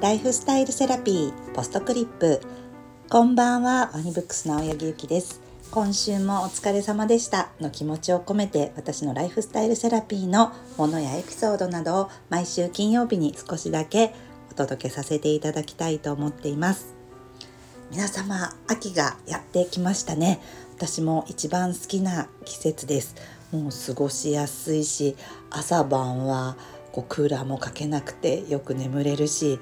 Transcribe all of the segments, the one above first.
ライフスタイルセラピーポストクリップ。こんばんはワニブックスの青柳ゆきです。今週もお疲れ様でしたの気持ちを込めて私のライフスタイルセラピーのものやエピソードなどを毎週金曜日に少しだけお届けさせていただきたいと思っています。皆様秋がやってきましたね。私も一番好きな季節です。もう過ごしやすいし朝晩はこうクーラーもかけなくてよく眠れるし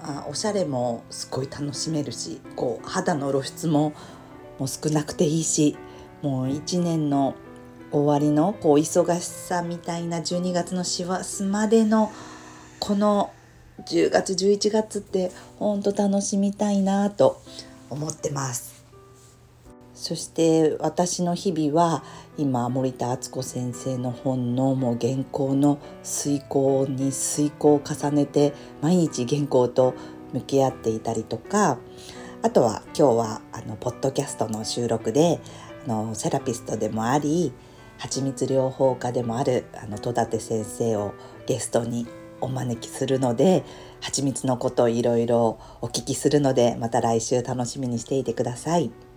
あおしゃれもすごい楽しめるしこう肌の露出ももう少なくていいしもう一年の終わりのこう忙しさみたいな12月の師走までのこの10月11月ってほんと楽しみたいなと思ってます。そして私の日々は今森田敦子先生の本のもう原稿の遂行に遂行を重ねて毎日原稿と向き合っていたりとかあとは今日はあのポッドキャストの収録であのセラピストでもあり蜂蜜療法家でもあるあの戸立先生をゲストにお招きするので蜂蜜のことをいろいろお聞きするのでまた来週楽しみにしていてください。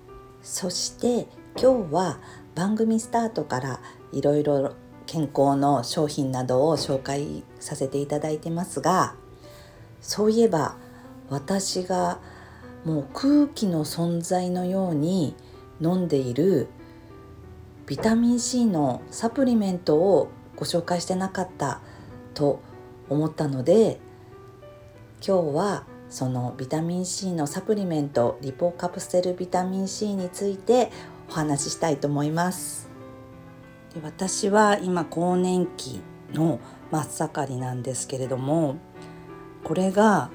そして今日は番組スタートからいろいろ健康の商品などを紹介させていただいてますがそういえば私がもう空気の存在のように飲んでいるビタミン C のサプリメントをご紹介してなかったと思ったので今日はそのビタミン C のサプリメントリポカプセルビタミン C についてお話ししたいと思います。で私は今更年期の真っ盛りなんですけれどもこれが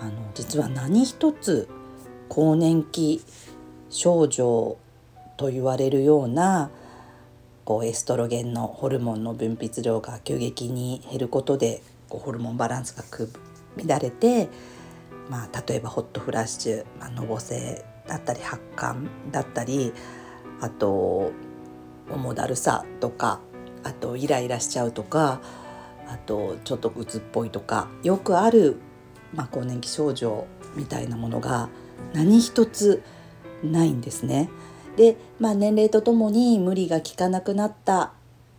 あの実は何一つ更年期症状と言われるようなこうエストロゲンのホルモンの分泌量が急激に減ることでこうホルモンバランスが乱れてまあ、例えばホットフラッシュ、まのぼせだったり発汗だったりあと重だるさとかあとイライラしちゃうとかあとちょっと鬱っぽいとかよくある、まあ、更年期症状みたいなものが何一つないんですね。で、まあ、年齢とともに無理が効かなくなった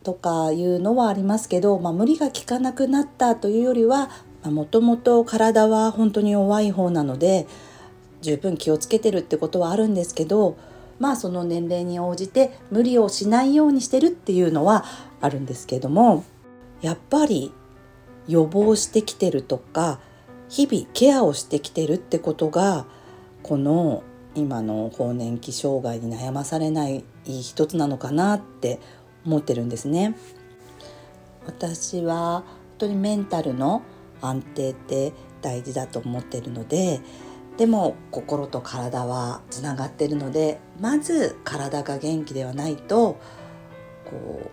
とかいうのはありますけど、まあ、無理が効かなくなったというよりはもともと体は本当に弱い方なので十分気をつけてるってことはあるんですけどまあその年齢に応じて無理をしないようにしてるっていうのはあるんですけどもやっぱり予防してきてるとか日々ケアをしてきてるってことがこの今の更年期障害に悩まされない一つなのかなって思ってるんですね。私は本当にメンタルの安定って大事だと思ってるのででも心と体はつながってるのでまず体が元気ではないとこ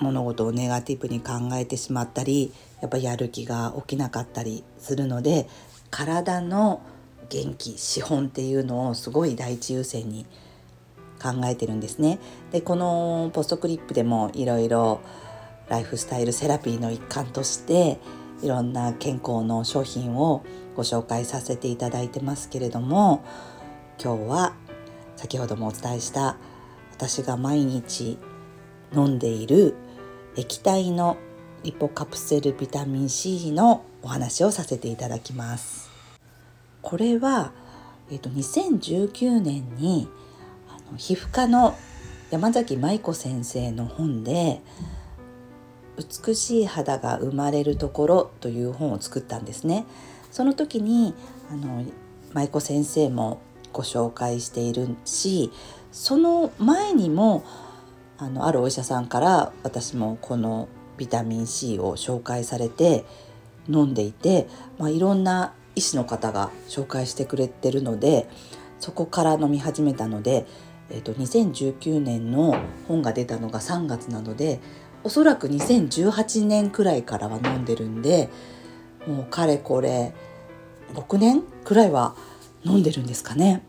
う物事をネガティブに考えてしまったりやっぱやる気が起きなかったりするので体の元気資本っていうのをすごい第一優先に考えてるんですね。でこのポストクリップでもいろいろライフスタイルセラピーの一環としていろんな健康の商品をご紹介させていただいてますけれども今日は先ほどもお伝えした私が毎日飲んでいる液体のリポカプセルビタミン C のお話をさせていただきます。これは、えーと、2019年にあの皮膚科の山崎舞子先生の本で「美しい肌が生まれるところという本を作ったんですね。その時にあの舞子先生もご紹介しているしその前にもあのあるお医者さんから私もこのビタミン C を紹介されて飲んでいて、まあ、いろんな医師の方が紹介してくれてるのでそこから飲み始めたので、えー、と2019年の本が出たのが3月なのでおそらく2018年くらいからは飲んでるんでもうかれこれ6年くらいは飲んでるんですかね。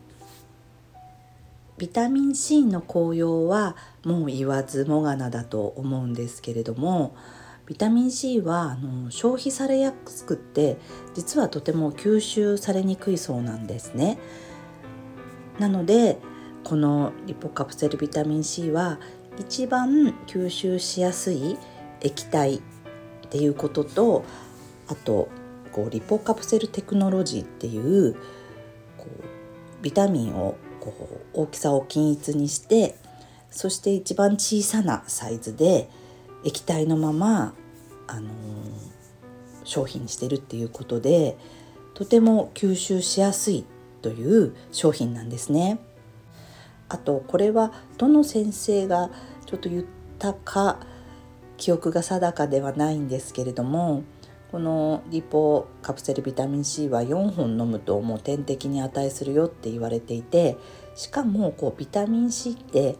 ビタミン C の効用はもう言わずもがなだと思うんですけれどもビタミン C はあの消費されやすくって実はとても吸収されにくいそうなんですね。なのでこのリポカプセルビタミン C は一番吸収しやすい液体っていうこととあとこうリポカプセルテクノロジーっていうこうビタミンをこう大きさを均一にしてそして一番小さなサイズで液体のまま、あのー、商品にしてるっていうことでとても吸収しやすいという商品なんですね。あとこれはどの先生がちょっと言ったか記憶が定かではないんですけれどもこのリポカプセルビタミン C は4本飲むともう点滴に値するよって言われていてしかもこうビタミン C って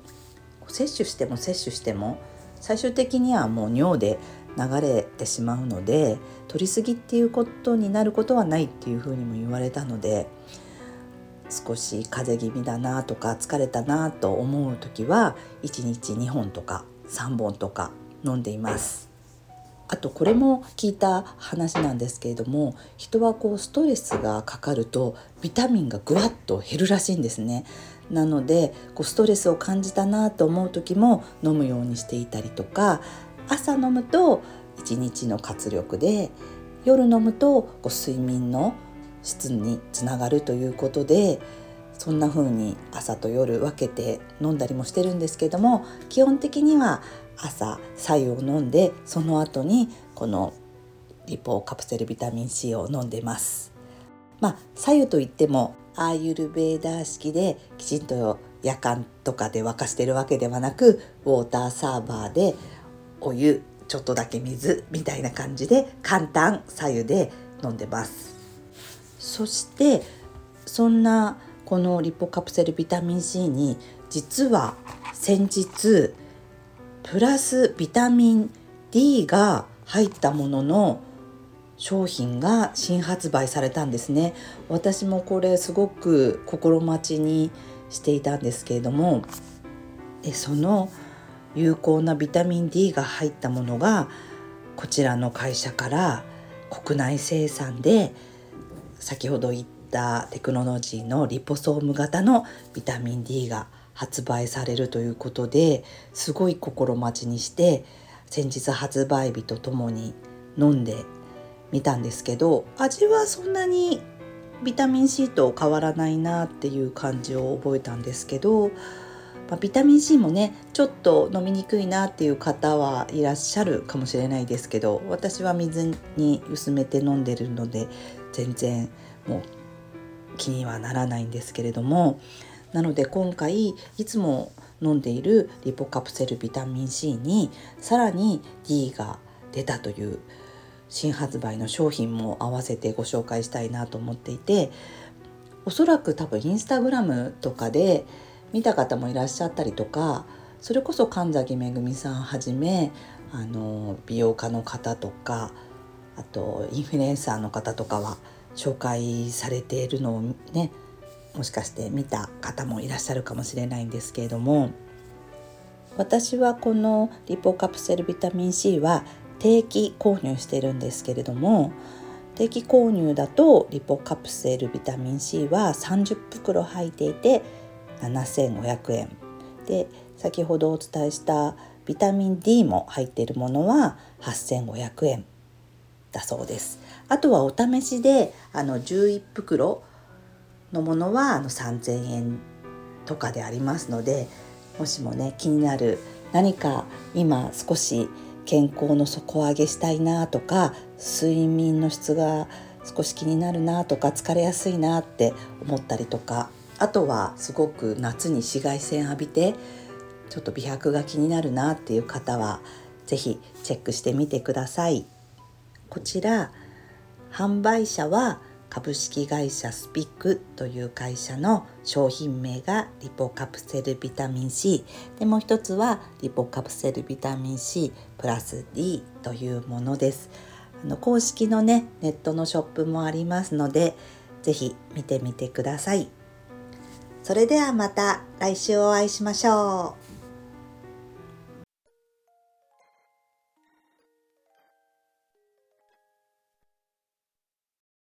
摂取しても摂取しても最終的にはもう尿で流れてしまうので取りすぎっていうことになることはないっていうふうにも言われたので少し風邪気味だなとか疲れたなと思う時は1日2本とか3本とか飲んでいます。あとこれも聞いた話なんですけれども人はこうストレスがかかるとビタミンがぐわっと減るらしいんですね。なのでこうストレスを感じたなと思う時も飲むようにしていたりとか朝飲むと一日の活力で夜飲むとこう睡眠の質につながるということでそんな風に朝と夜分けて飲んだりもしてるんですけども基本的には朝白湯を飲んでその後にこのリポカプセルビタミン C を飲んでます。まあ白湯といってもアーユルベーダー式できちんと夜間とかで沸かしてるわけではなくウォーターサーバーでお湯ちょっとだけ水みたいな感じで簡単白湯で飲んでますそしてそんなこのリポカプセルビタミン C に実は先日プラスビタミン D が入ったものの商品が新発売されたんですね。私もこれすごく心待ちにしていたんですけれどもでその有効なビタミン D が入ったものがこちらの会社から国内生産で先ほど言ったテクノロジーのリポソーム型のビタミン D が発売されるということですごい心待ちにして先日発売日とともに飲んでみたんですけど味はそんなにビタミン C と変わらないなっていう感じを覚えたんですけど、まあ、ビタミン C もねちょっと飲みにくいなっていう方はいらっしゃるかもしれないですけど私は水に薄めて飲んでるので全然もう気にはならないんですけれどもなので今回いつも飲んでいるリポカプセルビタミン C にさらに D が出たという新発売の商品も合わせてご紹介したいなと思っていておそらく多分インスタグラムとかで見た方もいらっしゃったりとかそれこそ神崎めぐみさんはじめあの美容家の方とかあとインフルエンサーの方とかは紹介されているのをねもしかして見た方もいらっしゃるかもしれないんですけれども私はこのリポカプセルビタミン C は定期購入してるんですけれども定期購入だとリポカプセルビタミン C は30袋入っていて7500円で先ほどお伝えしたビタミン D も入っているものは8500円だそうですあとはお試しであの11袋のものはあの3000円とかでありますのでもしもね気になる何か今少し健康の底上げしたいなとか睡眠の質が少し気になるなとか疲れやすいなって思ったりとかあとはすごく夏に紫外線浴びてちょっと美白が気になるなっていう方は是非チェックしてみてください。こちら販売者は株式会社スピックという会社の商品名がリポカプセルビタミン C でもう一つはリポカプセルビタミン C プラス D というものです。あの公式のねネットのショップもありますので是非見てみてください。それではまた来週お会いしましょう。